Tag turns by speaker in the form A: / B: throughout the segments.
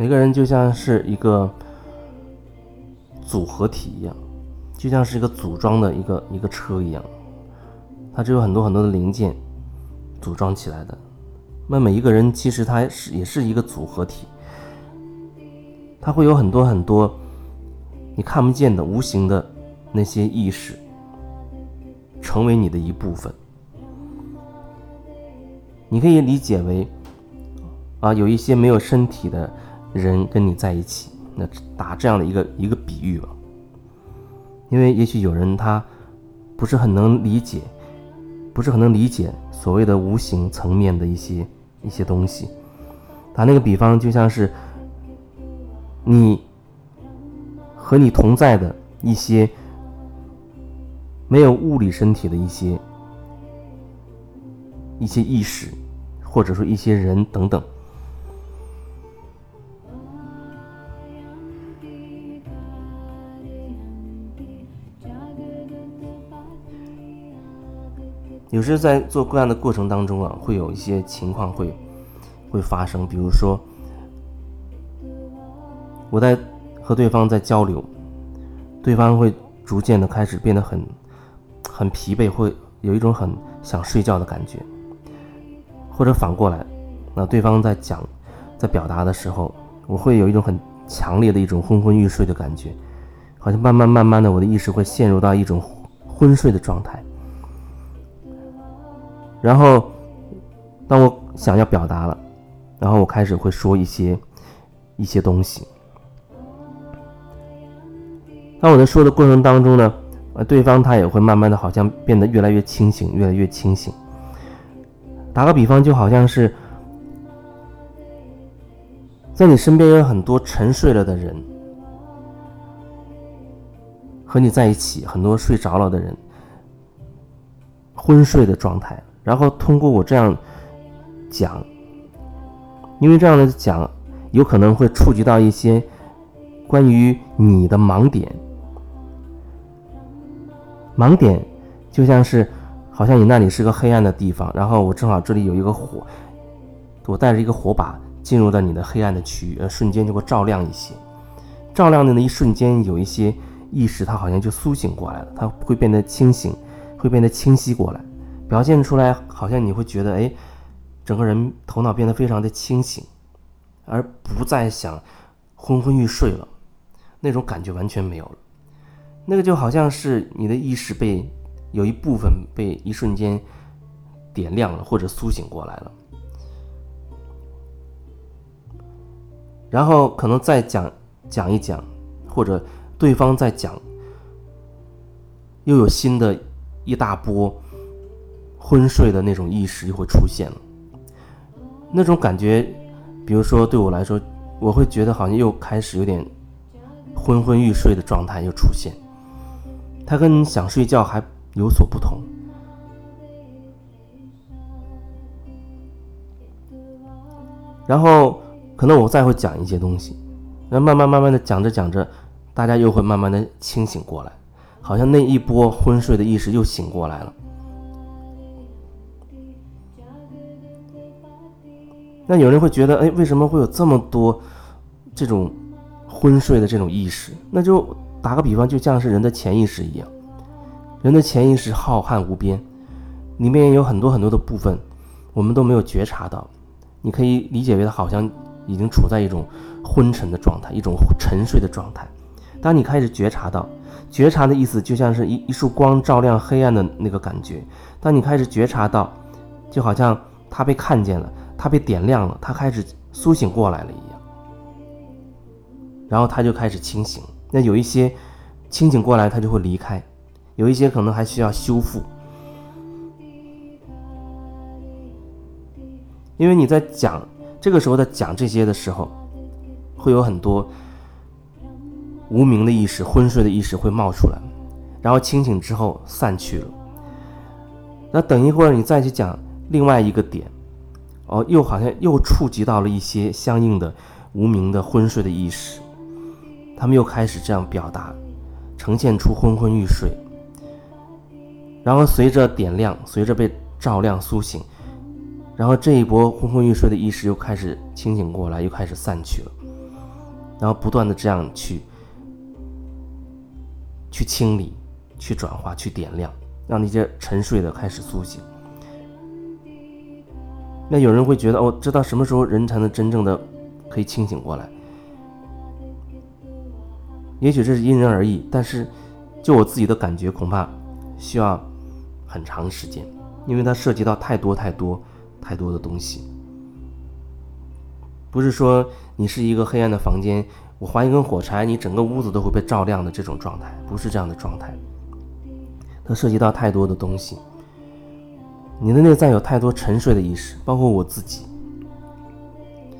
A: 每个人就像是一个组合体一样，就像是一个组装的一个一个车一样，它只有很多很多的零件组装起来的。那每一个人其实他是也是一个组合体，他会有很多很多你看不见的无形的那些意识，成为你的一部分。你可以理解为，啊，有一些没有身体的人跟你在一起，那打这样的一个一个比喻吧。因为也许有人他不是很能理解，不是很能理解所谓的无形层面的一些。一些东西，打那个比方，就像是你和你同在的一些没有物理身体的一些一些意识，或者说一些人等等。有时在做个案的过程当中啊，会有一些情况会会发生，比如说我在和对方在交流，对方会逐渐的开始变得很很疲惫，会有一种很想睡觉的感觉，或者反过来，那对方在讲在表达的时候，我会有一种很强烈的一种昏昏欲睡的感觉，好像慢慢慢慢的我的意识会陷入到一种昏睡的状态。然后，当我想要表达了，然后我开始会说一些一些东西。当我在说的过程当中呢，呃，对方他也会慢慢的好像变得越来越清醒，越来越清醒。打个比方，就好像是在你身边有很多沉睡了的人，和你在一起，很多睡着了的人，昏睡的状态。然后通过我这样讲，因为这样的讲有可能会触及到一些关于你的盲点。盲点就像是好像你那里是个黑暗的地方，然后我正好这里有一个火，我带着一个火把进入到你的黑暗的区域，呃，瞬间就会照亮一些。照亮的那一瞬间，有一些意识它好像就苏醒过来了，它会变得清醒，会变得清晰过来。表现出来，好像你会觉得，哎，整个人头脑变得非常的清醒，而不再想昏昏欲睡了，那种感觉完全没有了。那个就好像是你的意识被有一部分被一瞬间点亮了，或者苏醒过来了。然后可能再讲讲一讲，或者对方在讲，又有新的一大波。昏睡的那种意识就会出现了，那种感觉，比如说对我来说，我会觉得好像又开始有点昏昏欲睡的状态又出现，它跟想睡觉还有所不同。然后可能我再会讲一些东西，那慢慢慢慢的讲着讲着，大家又会慢慢的清醒过来，好像那一波昏睡的意识又醒过来了。那有人会觉得，哎，为什么会有这么多这种昏睡的这种意识？那就打个比方，就像是人的潜意识一样，人的潜意识浩瀚无边，里面有很多很多的部分，我们都没有觉察到。你可以理解为它好像已经处在一种昏沉的状态，一种沉睡的状态。当你开始觉察到，觉察的意思就像是一一束光照亮黑暗的那个感觉。当你开始觉察到，就好像它被看见了。他被点亮了，他开始苏醒过来了一样，然后他就开始清醒。那有一些清醒过来，他就会离开；有一些可能还需要修复。因为你在讲这个时候在讲这些的时候，会有很多无名的意识、昏睡的意识会冒出来，然后清醒之后散去了。那等一会儿你再去讲另外一个点。哦，又好像又触及到了一些相应的无名的昏睡的意识，他们又开始这样表达，呈现出昏昏欲睡，然后随着点亮，随着被照亮苏醒，然后这一波昏昏欲睡的意识又开始清醒过来，又开始散去了。然后不断的这样去去清理、去转化、去点亮，让那些沉睡的开始苏醒。那有人会觉得哦，知道什么时候人才能真正的可以清醒过来？也许这是因人而异，但是就我自己的感觉，恐怕需要很长时间，因为它涉及到太多太多太多的东西。不是说你是一个黑暗的房间，我划一根火柴，你整个屋子都会被照亮的这种状态，不是这样的状态。它涉及到太多的东西。你的内在有太多沉睡的意识，包括我自己，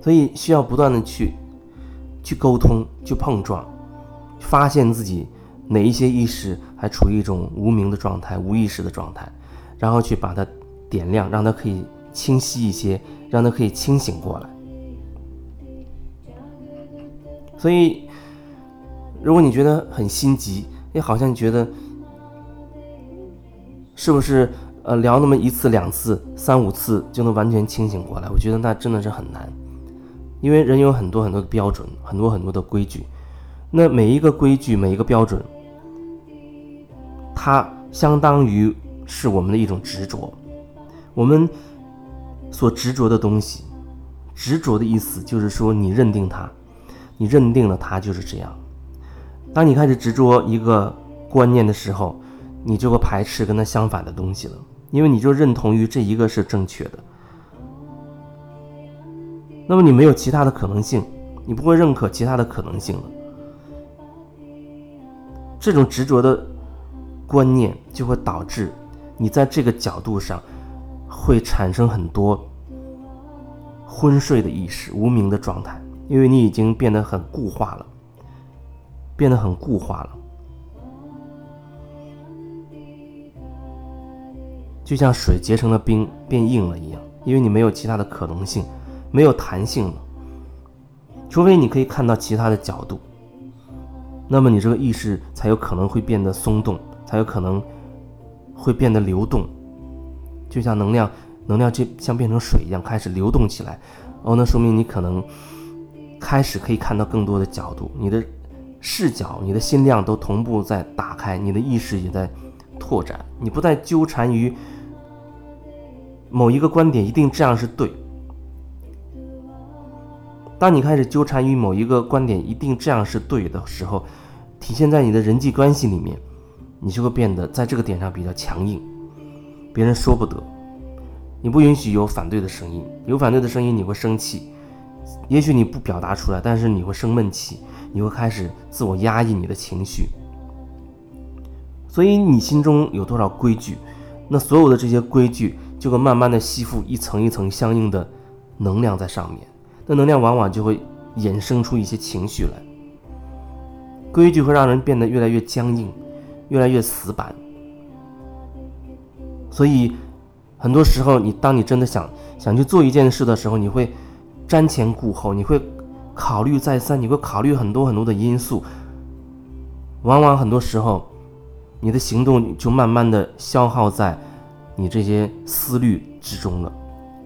A: 所以需要不断的去去沟通、去碰撞，发现自己哪一些意识还处于一种无名的状态、无意识的状态，然后去把它点亮，让它可以清晰一些，让它可以清醒过来。所以，如果你觉得很心急，也好像觉得是不是？呃，聊那么一次、两次、三五次就能完全清醒过来，我觉得那真的是很难，因为人有很多很多的标准，很多很多的规矩，那每一个规矩、每一个标准，它相当于是我们的一种执着，我们所执着的东西，执着的意思就是说你认定它，你认定了它就是这样。当你开始执着一个观念的时候，你就会排斥跟它相反的东西了。因为你就认同于这一个是正确的，那么你没有其他的可能性，你不会认可其他的可能性了。这种执着的观念就会导致你在这个角度上会产生很多昏睡的意识、无名的状态，因为你已经变得很固化了，变得很固化了。就像水结成了冰变硬了一样，因为你没有其他的可能性，没有弹性了。除非你可以看到其他的角度，那么你这个意识才有可能会变得松动，才有可能会变得流动。就像能量，能量就像变成水一样开始流动起来。哦，那说明你可能开始可以看到更多的角度，你的视角、你的心量都同步在打开，你的意识也在拓展，你不再纠缠于。某一个观点一定这样是对。当你开始纠缠于某一个观点一定这样是对的时候，体现在你的人际关系里面，你就会变得在这个点上比较强硬，别人说不得，你不允许有反对的声音，有反对的声音你会生气，也许你不表达出来，但是你会生闷气，你会开始自我压抑你的情绪。所以你心中有多少规矩，那所有的这些规矩。就会慢慢的吸附一层一层相应的能量在上面，那能量往往就会衍生出一些情绪来。规矩会让人变得越来越僵硬，越来越死板。所以很多时候，你当你真的想想去做一件事的时候，你会瞻前顾后，你会考虑再三，你会考虑很多很多的因素。往往很多时候，你的行动就慢慢的消耗在。你这些思虑之中了，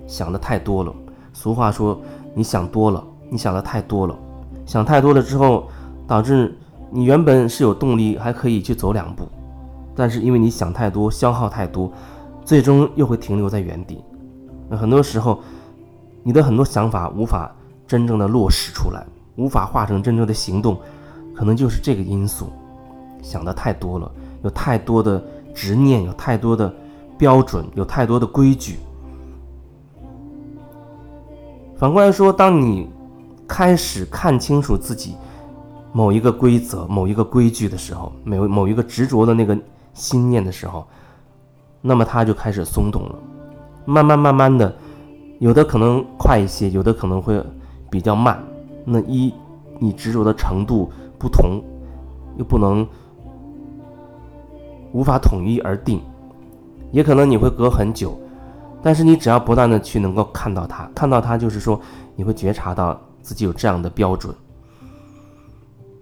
A: 想的太多了。俗话说，你想多了，你想的太多了，想太多了之后，导致你原本是有动力还可以去走两步，但是因为你想太多，消耗太多，最终又会停留在原地。那很多时候，你的很多想法无法真正的落实出来，无法化成真正的行动，可能就是这个因素，想的太多了，有太多的执念，有太多的。标准有太多的规矩。反过来说，当你开始看清楚自己某一个规则、某一个规矩的时候，某某一个执着的那个心念的时候，那么它就开始松动了。慢慢慢慢的，有的可能快一些，有的可能会比较慢。那一你执着的程度不同，又不能无法统一而定。也可能你会隔很久，但是你只要不断的去能够看到它，看到它就是说你会觉察到自己有这样的标准。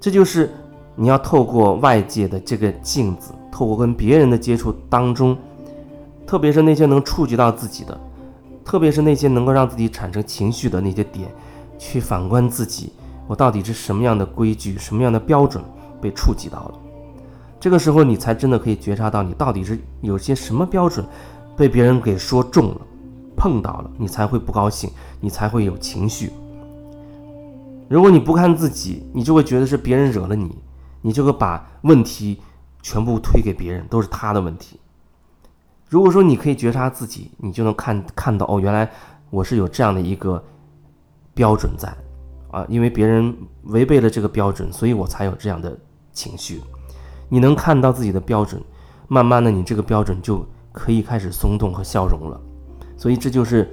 A: 这就是你要透过外界的这个镜子，透过跟别人的接触当中，特别是那些能触及到自己的，特别是那些能够让自己产生情绪的那些点，去反观自己我到底是什么样的规矩、什么样的标准被触及到了？这个时候，你才真的可以觉察到，你到底是有些什么标准被别人给说中了、碰到了，你才会不高兴，你才会有情绪。如果你不看自己，你就会觉得是别人惹了你，你就会把问题全部推给别人，都是他的问题。如果说你可以觉察自己，你就能看看到哦，原来我是有这样的一个标准在啊，因为别人违背了这个标准，所以我才有这样的情绪。你能看到自己的标准，慢慢的，你这个标准就可以开始松动和消融了。所以这就是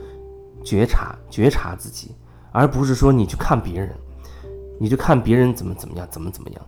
A: 觉察，觉察自己，而不是说你去看别人，你就看别人怎么怎么样，怎么怎么样。